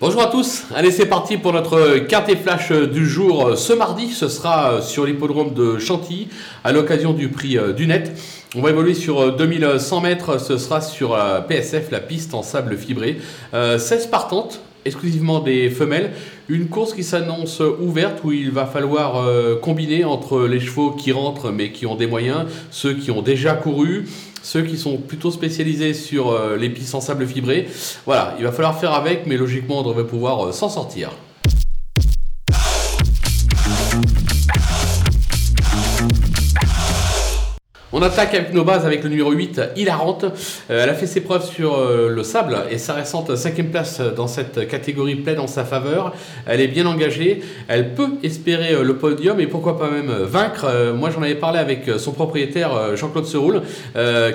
Bonjour à tous, allez c'est parti pour notre carte flash du jour ce mardi, ce sera sur l'hippodrome de Chantilly à l'occasion du prix du net. On va évoluer sur 2100 mètres, ce sera sur la PSF, la piste en sable fibré. 16 partantes, exclusivement des femelles. Une course qui s'annonce ouverte où il va falloir euh, combiner entre les chevaux qui rentrent mais qui ont des moyens, ceux qui ont déjà couru, ceux qui sont plutôt spécialisés sur euh, les pistes en sable fibré. Voilà, il va falloir faire avec, mais logiquement on devrait pouvoir euh, s'en sortir. On attaque avec nos bases avec le numéro 8, Hilarante. Euh, elle a fait ses preuves sur euh, le sable et sa récente cinquième place dans cette catégorie plaide en sa faveur. Elle est bien engagée, elle peut espérer euh, le podium et pourquoi pas même vaincre. moi j'en avais parlé avec son propriétaire Jean-Claude Seroul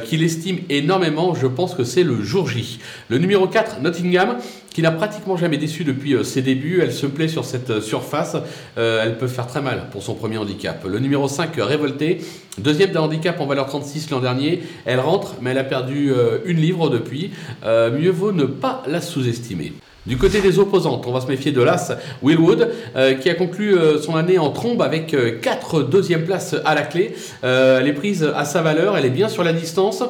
qui l'estime énormément. Je pense que c'est le jour J. Le numéro 4, Nottingham qui n'a pratiquement jamais déçu depuis ses débuts. Elle se plaît sur cette surface. elle peut faire très mal pour son premier handicap. Le numéro 5, Révolté, deuxième d'un handicap en valeur 36 l'an dernier. Elle rentre, mais elle a perdu euh, une livre depuis. Euh, mieux vaut ne pas la sous-estimer. Du côté des opposantes, on va se méfier de l'As Willwood, euh, qui a conclu son année en trombe avec 4 deuxièmes places à la clé. elle est prise à sa valeur, elle est bien sur la distance.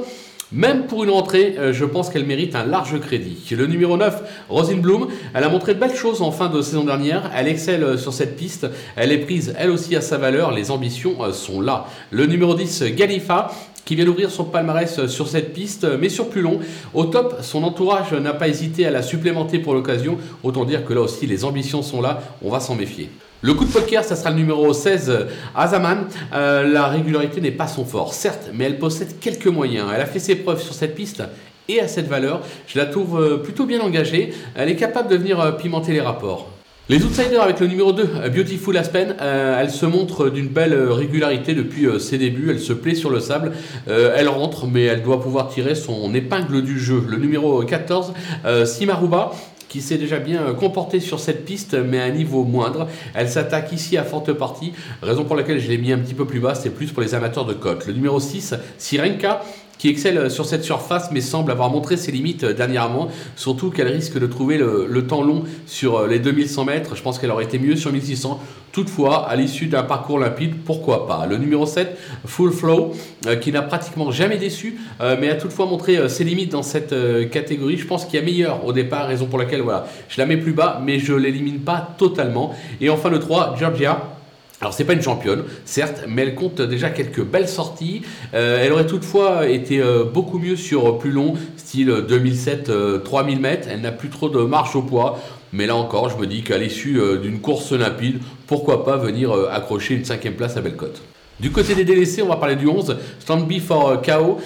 Même pour une rentrée, euh, je pense qu'elle mérite un large crédit. Le numéro 9, Rosine Bloom, elle a montré de belles choses en fin de saison dernière. Elle excelle euh, sur cette piste. Elle est prise elle aussi à sa valeur. Les ambitions euh, sont là. Le numéro 10, Galifa, qui vient d'ouvrir son palmarès sur cette piste, mais sur plus long. Au top, son entourage n'a pas hésité à la supplémenter pour l'occasion. Autant dire que là aussi, les ambitions sont là. On va s'en méfier. Le coup de poker, ça sera le numéro 16, Azaman. Euh, la régularité n'est pas son fort, certes, mais elle possède quelques moyens. Elle a fait ses preuves sur cette piste et à cette valeur. Je la trouve euh, plutôt bien engagée. Elle est capable de venir euh, pimenter les rapports. Les outsiders avec le numéro 2, Beautiful Aspen, elle se montre d'une belle régularité depuis ses débuts, elle se plaît sur le sable, elle rentre mais elle doit pouvoir tirer son épingle du jeu. Le numéro 14, Simaruba, qui s'est déjà bien euh, comportée sur cette piste, mais à un niveau moindre. Elle s'attaque ici à forte partie, raison pour laquelle je l'ai mis un petit peu plus bas, c'est plus pour les amateurs de côte. Le numéro 6, Sirenka, qui excelle euh, sur cette surface mais semble avoir montré ses limites euh, dernièrement, surtout qu'elle risque de trouver le, temps long sur les 2100 mètres, je pense qu'elle aurait été mieux sur 1600, toutefois à l'issue d'un parcours limpide, pourquoi pas? Le numéro 7, Full Flow, qui n'a pratiquement jamais déçu, mais a toutefois montré ses limites dans cette catégorie, je pense qu'il y a meilleur au départ, raison pour laquelle voilà, je la mets plus bas, mais je l'élimine pas totalement. Et enfin le 3, Georgia. Alors c'est pas une championne, certes, mais elle compte déjà quelques belles sorties. Euh, elle aurait toutefois été euh, beaucoup mieux sur plus long, style 2007, 3000 euh, mètres. Elle n'a plus trop de marche au poids. Mais là encore, je me dis qu'à l'issue d'une course limpide, pourquoi pas venir accrocher une cinquième place à Bellecote. Du côté des délaissés, on va parler du 11, Stand for KO,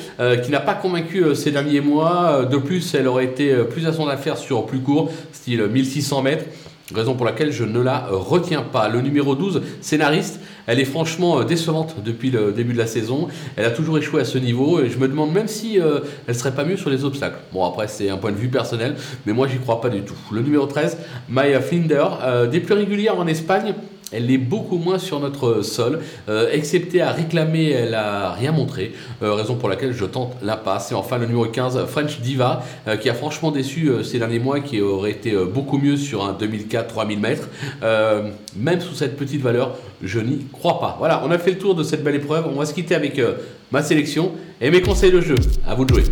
qui n'a pas convaincu ces derniers mois. De plus, elle aurait été plus à son affaire sur plus court, style 1600 mètres. Raison pour laquelle je ne la retiens pas. Le numéro 12, scénariste, elle est franchement décevante depuis le début de la saison. Elle a toujours échoué à ce niveau et je me demande même si euh, elle serait pas mieux sur les obstacles. Bon, après, c'est un point de vue personnel, mais moi, j'y crois pas du tout. Le numéro 13, Maya Flinder, des plus régulières en Espagne. Elle est beaucoup moins sur notre sol. Euh, excepté à réclamer, elle a rien montré. Euh, raison pour laquelle je tente la passe. Et enfin, le numéro 15, French Diva, euh, qui a franchement déçu ces derniers mois, qui aurait été beaucoup mieux sur un 2004-3000 mètres. même sous cette petite valeur, je n'y crois pas. Voilà, on a fait le tour de cette belle épreuve. On va se quitter avec ma sélection et mes conseils de jeu. À vous de jouer.